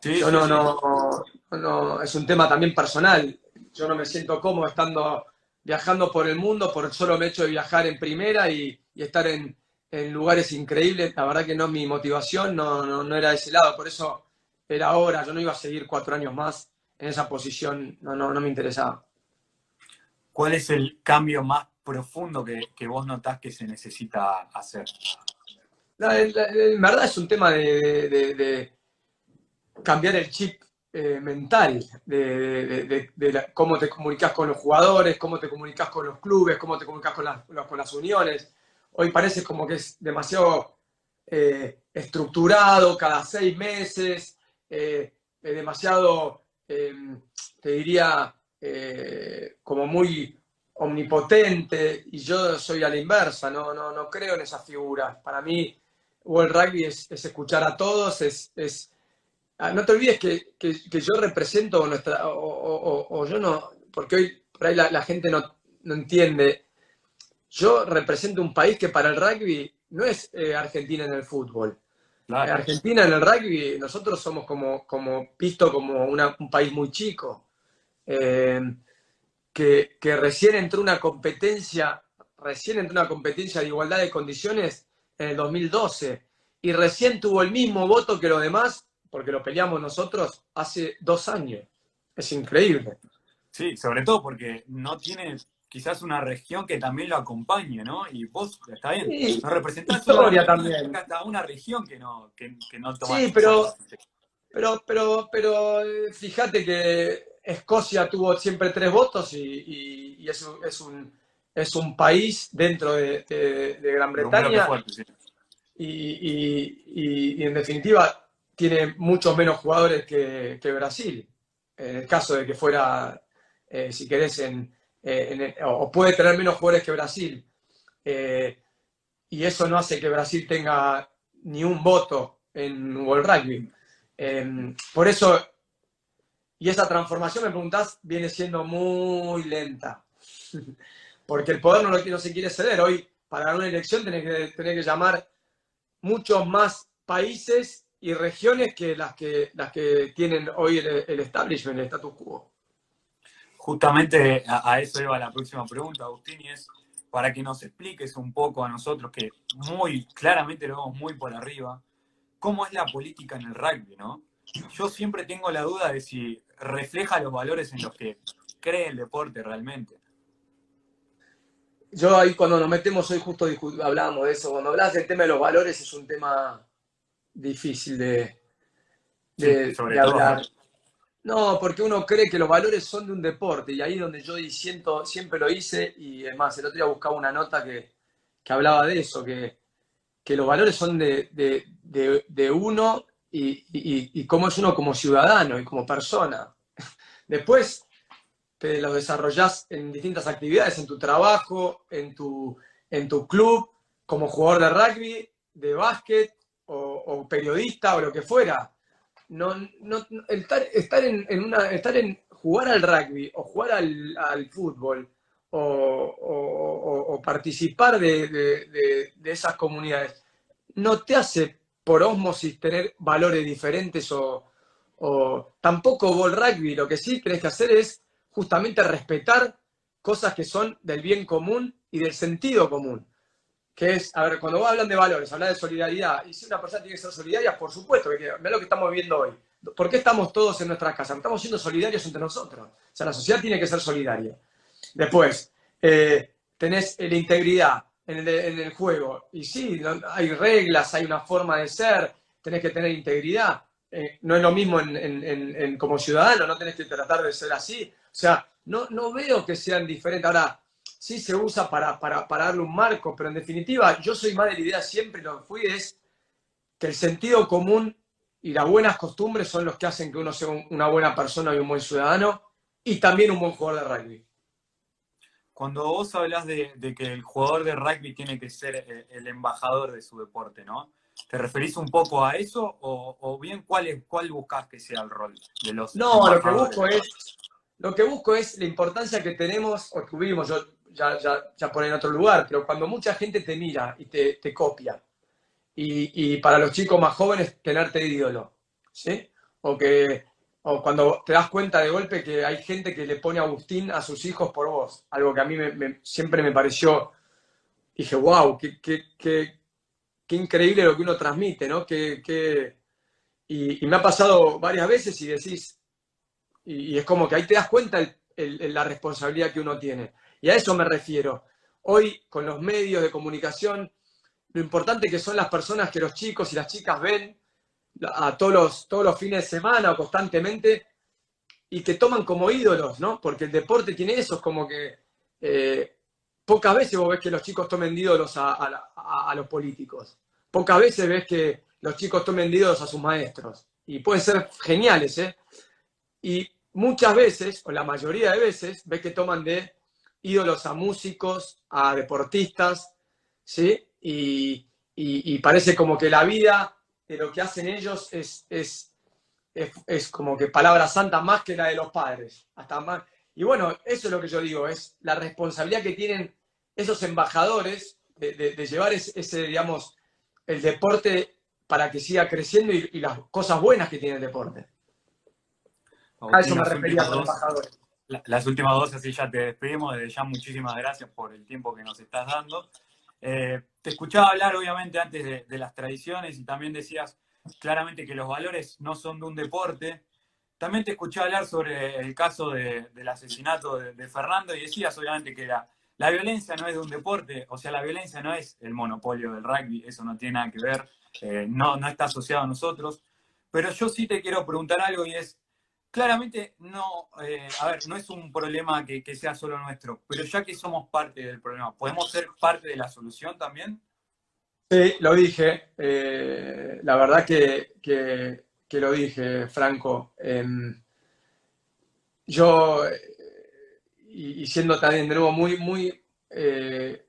sí, yo sí, no, sí. no, no, es un tema también personal. Yo no me siento cómodo estando viajando por el mundo por el solo hecho de viajar en primera y, y estar en, en lugares increíbles. La verdad que no, mi motivación no, no, no, era de ese lado, por eso era ahora. Yo no iba a seguir cuatro años más en esa posición, no, no, no me interesaba. ¿Cuál es el cambio más profundo que, que vos notás que se necesita hacer? La, la, en verdad es un tema de, de, de cambiar el chip eh, mental, de, la, cómo te comunicas con los jugadores, cómo te comunicas con los clubes, cómo te comunicas con, las, con las uniones hoy parece como que es demasiado eh, estructurado, cada seis meses, eh, demasiado, eh, te diría, eh, como muy omnipotente, y yo soy a la inversa, no, no, no creo en esa figura. Para mí, World Rugby es, es escuchar a todos, es, es... Ah, no te olvides que, que, yo represento nuestra, o, o, o, yo no, porque hoy por ahí la, la gente no, no entiende yo represento un país que para el rugby no es eh, Argentina en el fútbol. Argentina en el rugby, nosotros somos como, como visto como un país muy chico, eh, que, que, recién entró una competencia, recién entró una competencia de igualdad de condiciones en el 2012 y recién tuvo el mismo voto que los demás, porque lo peleamos nosotros hace dos años. Es increíble. Sí, sobre todo porque no tiene quizás una región que también lo acompañe, ¿no? Y vos, está bien, sí, no representás también. hasta una región que no, que, no toma. Sí, pero, pero, pero, pero eh, fíjate que Escocia tuvo siempre tres votos y, y, es, un, es, un, país dentro de, Gran Bretaña. y, en definitiva tiene muchos menos jugadores que, Brasil. En el caso de que fuera, eh, si querés, en, eh, o puede tener menos jugadores que Brasil. Eh, y eso no hace que Brasil tenga ni un voto en World Rugby. Em, por eso, y esa transformación, me preguntás, viene siendo muy lenta. *laughs* Porque el poder no, lo, se quiere ceder. Hoy, para una elección, tenés que, que llamar muchos más países y regiones que las que, las que tienen hoy el, el establishment, el status quo. Justamente a, eso iba la próxima pregunta, Agustín, y es para que nos expliques un poco a nosotros, que muy claramente lo vemos muy por arriba, cómo es la política en el rugby, ¿no? Yo siempre tengo la duda de si refleja los valores en los que cree el deporte realmente. Yo ahí cuando nos metemos hoy justo hablábamos de eso, cuando hablas del tema de los valores es un tema difícil de, de, hablar. No, porque uno cree que los valores son de un deporte y ahí es donde yo siento, siempre lo hice y además el otro día buscaba una nota que, hablaba de eso, que, los valores son de, uno y, cómo es uno como ciudadano y como persona. *laughs* Después te los desarrollas en distintas actividades, en tu trabajo, en tu, en tu club, como jugador de rugby, de básquet o periodista o lo que fuera no, no, estar, estar, en, una, estar en jugar al rugby o jugar al, fútbol o, participar de, esas comunidades no te hace por osmosis tener valores diferentes o, tampoco bol rugby. Lo que sí tienes que hacer es justamente respetar cosas que son del bien común y del sentido común que es, a ver, cuando hablan de valores, hablan de solidaridad, y si una persona tiene que ser solidaria, por supuesto, que ve lo que estamos viendo hoy. ¿Por qué estamos todos en nuestras casas? Estamos siendo solidarios entre nosotros. O sea, la sociedad tiene que ser solidaria. Después, eh, tenés la integridad en el, juego. Y sí, hay reglas, hay una forma de ser, tenés que tener integridad. Eh, no es lo mismo en, como ciudadano, no tenés que tratar de ser así. O sea, no, no veo que sean diferentes. Ahora, sí se usa para, darle un marco, pero en definitiva yo soy más de la idea, siempre lo fui, es que el sentido común y las buenas costumbres son los que hacen que uno sea una buena persona y un buen ciudadano y también un buen jugador de rugby. Cuando vos hablas de, que el jugador de rugby tiene que ser eh, el embajador de su deporte, ¿no? ¿Te referís un poco a eso o, bien cuál, es, cuál buscas que sea el rol de los No, lo que busco es lo que busco es la importancia que tenemos o tuvimos. Yo ya, ya, ya en otro lugar, pero cuando mucha gente te mira y te, copia, y, para los chicos más jóvenes, tenerte de ídolo, ¿sí? O que o cuando te das cuenta de golpe que hay gente que le pone a Agustín a sus hijos por vos, algo que a mí siempre me pareció, dije, wow, qué, qué, increíble lo que uno transmite, ¿no? Que, y, me ha pasado varias veces y decís, y, es como que ahí te das cuenta la responsabilidad que uno tiene. Y a eso me refiero. Hoy, con los medios de comunicación, lo importante que son las personas que los chicos y las chicas ven a todos los, todos los fines de semana o constantemente y que toman como ídolos, ¿no? Porque el deporte tiene eso, es como que eh, pocas veces vos ves que los chicos tomen ídolos a, a, los políticos. Pocas veces ves que los chicos tomen ídolos a sus maestros. Y pueden ser geniales, ¿eh? Y muchas veces, o la mayoría de veces, ves que toman de ídolos a músicos, a deportistas, ¿sí? Y, parece como que la vida de lo que hacen ellos es, es, es, como que palabra santa más que la de los padres. Hasta más. Y bueno, eso es lo que yo digo, es la responsabilidad que tienen esos embajadores de, llevar ese, digamos, el deporte para que siga creciendo y, y las cosas buenas que tiene el deporte. A eso me refería con embajadores. Las últimas dos, así ya te despedimos. Desde ya, muchísimas gracias por el tiempo que nos estás dando. Eh, te escuchaba hablar, obviamente, antes de, las tradiciones y también decías claramente que los valores no son de un deporte. También te escuché hablar sobre el caso del asesinato de, Fernando y decías, obviamente, que la, la violencia no es de un deporte, o sea, la violencia no es el monopolio del rugby, eso no tiene nada que ver, eh, no, no está asociado a nosotros. Pero yo sí te quiero preguntar algo y es, claramente no, eh, a ver, no es un problema que, sea solo nuestro, pero ya que somos parte del problema, ¿podemos ser parte de la solución también? Sí, lo dije. Eh, la verdad que, lo dije, Franco. Em, yo, y, siendo también de nuevo muy, muy eh,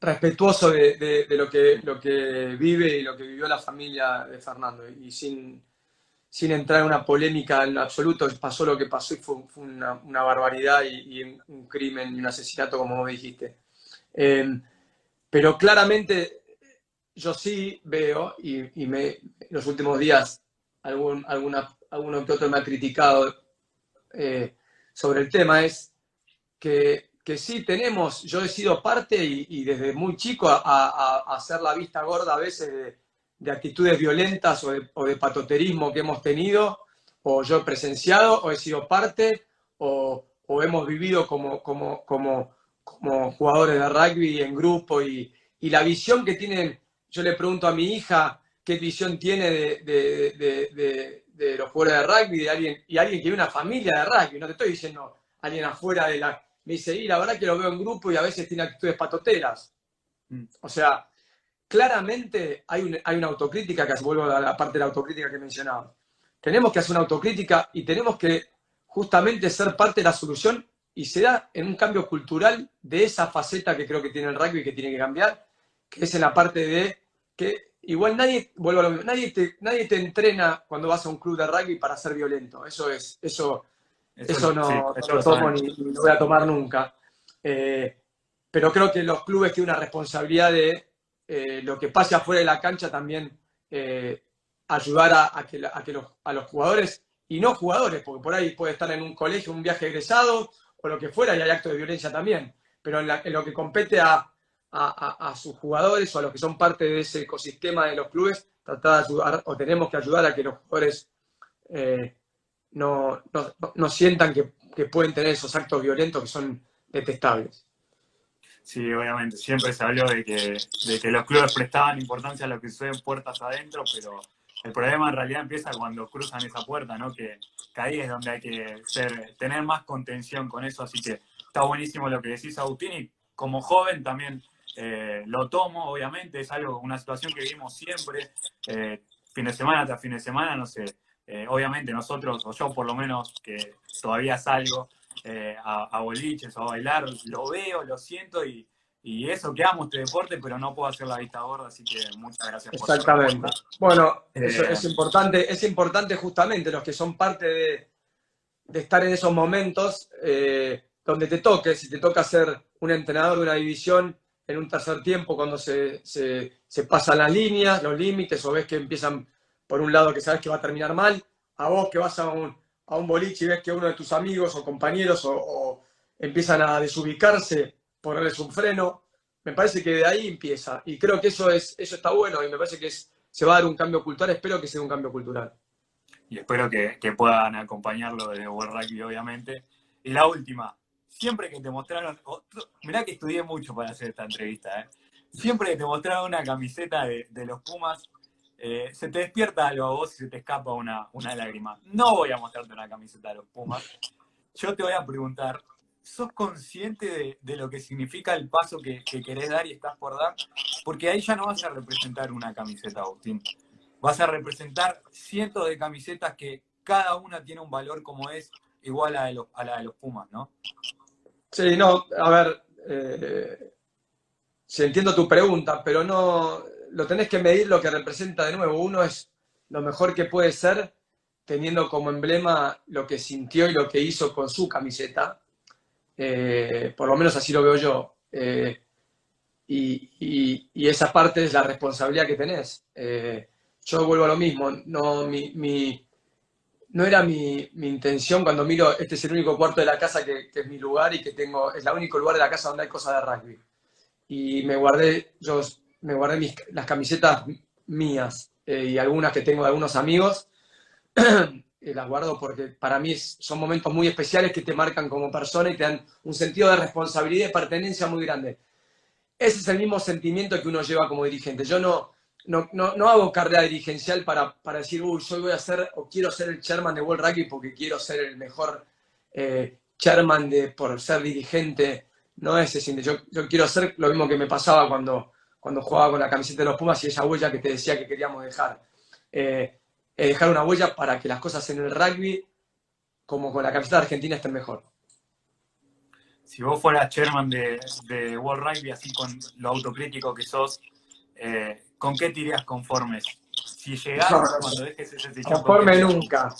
respetuoso de, lo, que, lo que vive y lo que vivió la familia de Fernando, y sin sin entrar en una polémica en absoluto, pasó lo que pasó y fue, una, barbaridad y, un crimen y un asesinato, como vos dijiste. Em, pero claramente yo sí veo, y, me, en los últimos días algún, alguna, alguno que otro me ha criticado eh, sobre el tema, es que, que, sí tenemos, yo he sido parte y, desde muy chico a, a hacer la vista gorda a veces de de actitudes violentas o de, patoterismo que hemos tenido, o yo he presenciado, o he sido parte, o, hemos vivido como, como, como, como, jugadores de rugby en grupo y, la visión que tienen, yo le pregunto a mi hija qué visión tiene de, los jugadores de rugby de alguien, y alguien que tiene una familia de rugby, no te estoy diciendo alguien afuera de la... Me dice, y la verdad que lo veo en grupo y a veces tiene actitudes patoteras. Mm. O sea, claramente hay, hay una autocrítica, que vuelvo a la parte de la autocrítica que mencionaba. Tenemos que hacer una autocrítica y tenemos que justamente ser parte de la solución y se da en un cambio cultural de esa faceta que creo que tiene el rugby y que tiene que cambiar, que es en la parte de que igual nadie, vuelvo a lo mismo, nadie te, nadie te entrena cuando vas a un club de rugby para ser violento. Eso es, eso, eso, no, lo tomo ni, lo voy a tomar nunca. Eh, pero creo que los clubes tienen una responsabilidad de eh, lo que pase afuera de la cancha también eh, ayudar a, que, los, a los jugadores y no jugadores, porque por ahí puede estar en un colegio, un viaje egresado o lo que fuera y hay actos de violencia también, pero en, lo que compete a, sus jugadores o a los que son parte de ese ecosistema de los clubes, tratar de ayudar o tenemos que ayudar a que los jugadores eh, no, sientan que pueden tener esos actos violentos que son detestables. Sí, obviamente, siempre se habló de que, de que los clubes prestaban importancia a lo que sucede puertas adentro, pero el problema en realidad empieza cuando cruzan esa puerta, ¿no? Que, ahí es donde hay que ser, tener más contención con eso, así que está buenísimo lo que decís, Agustín, y como joven también eh, lo tomo, obviamente, es algo, una situación que vivimos siempre, eh, fin de semana tras fin de semana, no sé, eh, obviamente nosotros, o yo por lo menos, que todavía salgo, eh, a, boliches o a bailar, lo veo, lo siento y, eso que amo este deporte, pero no puedo hacer la vista gorda, así que muchas gracias por Exactamente. Bueno, eso eh, es importante, es importante justamente los que son parte de, estar en esos momentos eh, donde te toque, si te toca ser un entrenador de una división en un tercer tiempo cuando se, se pasan las líneas, los límites, o ves que empiezan por un lado que sabes que va a terminar mal, a vos que vas a un, a un boliche y ves que uno de tus amigos o compañeros o, empiezan a desubicarse, ponerles un freno, me parece que de ahí empieza. Y creo que eso, es, eso está bueno y me parece que se va a dar un cambio cultural. Espero que sea un cambio cultural. Y espero que, puedan acompañarlo desde World obviamente. Y la última, siempre que te mostraron, mirá que estudié mucho para hacer esta entrevista, ¿eh? siempre que te mostraron una camiseta de, de los Pumas, eh, se te despierta algo a vos y se te escapa una, una lágrima. No voy a mostrarte una camiseta de los Pumas. Yo te voy a preguntar, ¿sos consciente de, lo que significa el paso que, querés dar y estás por dar? Porque ahí ya no vas a representar una camiseta, Agustín. Vas a representar cientos de camisetas que cada una tiene un valor como es igual a, la de los Pumas, ¿no? Sí, no, a ver, eh, si entiendo tu pregunta, pero no, lo tenés que medir lo que representa de nuevo. Uno es lo mejor que puede ser teniendo como emblema lo que sintió y lo que hizo con su camiseta. Eh, por lo menos así lo veo yo. Eh, y, esa parte es la responsabilidad que tenés. Eh, yo vuelvo a lo mismo, no, mi, no era mi, intención cuando miro, este es el único cuarto de la casa que, es mi lugar y que tengo, es el único lugar de la casa donde hay cosas de rugby. Y me guardé, yo me guardé mis, las camisetas mías eh, y algunas que tengo de algunos amigos, *clears throat* las guardo porque para mí son momentos muy especiales que te marcan como persona y te dan un sentido de responsabilidad y pertenencia muy grande ese es el mismo sentimiento que uno lleva como dirigente. Yo no, no, hago carrera dirigencial para, decir, uy, yo voy a ser o quiero ser el chairman de World Rugby porque quiero ser el mejor eh, chairman de, por ser dirigente. No es ese. Yo, yo quiero hacer lo mismo que me pasaba cuando, cuando jugaba con la camiseta de los Pumas y esa huella que te decía que queríamos dejar. Eh, dejar una huella para que las cosas en el rugby, como con la camiseta de Argentina, estén mejor si vos fueras chairman de, World Rugby, así con lo autocrítico que sos, eh, ¿con qué te irías conformes? Si llegás cuando dejes ese Conforme nunca,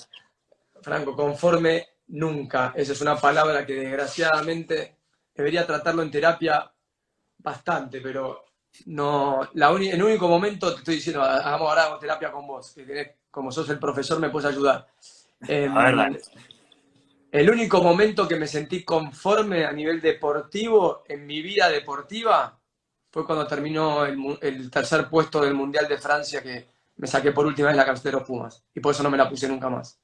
Franco, conforme nunca. Esa es una palabra que desgraciadamente debería tratarlo en terapia bastante, pero no, la el único momento te estoy diciendo, hagamos ahora hago terapia con vos, que como sos el profesor me puedes ayudar. a ver, dale. El único momento que me sentí conforme a nivel deportivo en mi vida deportiva fue cuando terminó el, tercer puesto del Mundial de Francia que me saqué por última vez la camiseta de los Pumas. Y por eso no me la puse nunca más.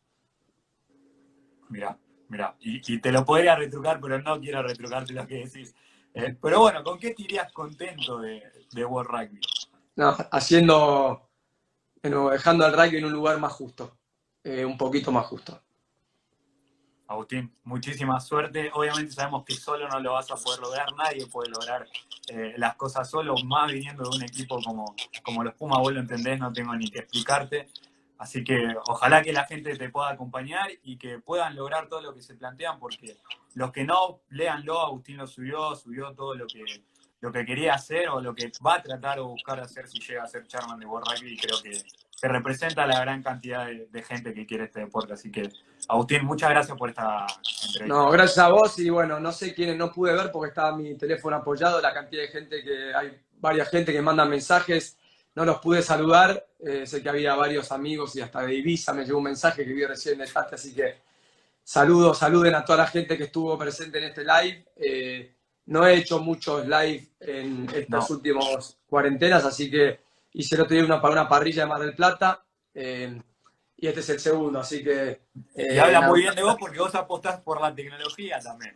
Mira, mira. Y, te lo podría retrucar, pero no quiero retrucarte lo que decís. Eh, pero bueno, ¿con qué te irías contento de, World Rugby? No, haciendo, dejando al rugby en un lugar más justo, eh, un poquito más justo. Agustín, muchísima suerte. Obviamente sabemos que solo no lo vas a poder lograr, nadie puede lograr eh, las cosas solo, más viniendo de un equipo como, como los Pumas, vos lo entendés, no tengo ni que explicarte. Así que ojalá que la gente te pueda acompañar y que puedan lograr todo lo que se plantean, porque los que no, léanlo, Agustín lo subió, subió todo lo que, lo que quería hacer o lo que va a tratar o buscar hacer si llega a ser chairman de World Rugby y creo que que representa la gran cantidad de, gente que quiere este deporte. Así que, Agustín, muchas gracias por esta entrevista. No, gracias a vos y bueno, no sé quiénes no pude ver porque estaba mi teléfono apoyado, la cantidad de gente que hay, varias gente que manda mensajes, no los pude saludar, eh, sé que había varios amigos y hasta de Ibiza me llegó un mensaje que vi recién en el chat, así que saludos, saluden a toda la gente que estuvo presente en este live. Eh, no he hecho muchos live en estas últimas cuarentenas, así que hice el otro día una, una parrilla de Mar del Plata. Eh, y este es el segundo, así que... y habla muy bien de vos porque vos apostás por la tecnología también.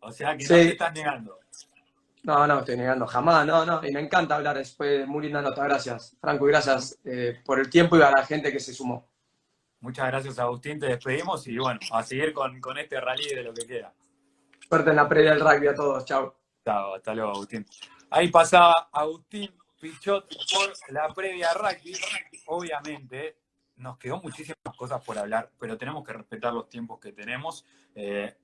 O sea que no te estás negando. No, no, estoy negando jamás, no, no. Y me encanta hablar después, muy linda nota, gracias. Franco, y gracias eh, por el tiempo y a la gente que se sumó. Muchas gracias, Agustín, te despedimos y bueno, a seguir con, con este rally de lo que queda. Suerte en la previa del rugby a todos, chao. Chao, hasta luego, Agustín. Ahí pasaba Agustín Pichot por la previa rugby. Obviamente, nos quedó muchísimas cosas por hablar, pero tenemos que respetar los tiempos que tenemos. Eh,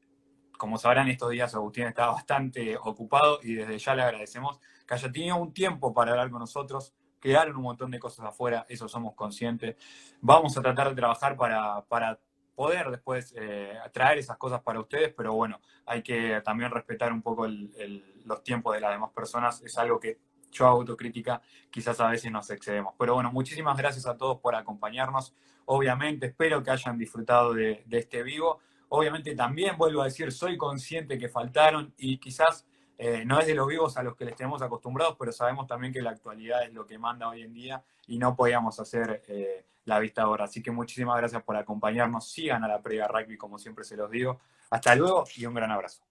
como sabrán, estos días Agustín está bastante ocupado y desde ya le agradecemos que haya tenido un tiempo para hablar con nosotros. Quedaron un montón de cosas afuera, eso somos conscientes. Vamos a tratar de trabajar para, para poder después eh, traer esas cosas para ustedes, pero bueno, hay que también respetar un poco los tiempos de las demás personas. Es algo que yo autocrítica, quizás a veces nos excedemos. Pero bueno, muchísimas gracias a todos por acompañarnos. Obviamente, espero que hayan disfrutado de, este vivo. Obviamente también vuelvo a decir, soy consciente que faltaron y quizás eh, no es de los vivos a los que les tenemos acostumbrados, pero sabemos también que la actualidad es lo que manda hoy en día y no podíamos hacer eh, la vista ahora. Así que muchísimas gracias por acompañarnos. Sigan a la previa rugby, como siempre se los digo. Hasta luego y un gran abrazo.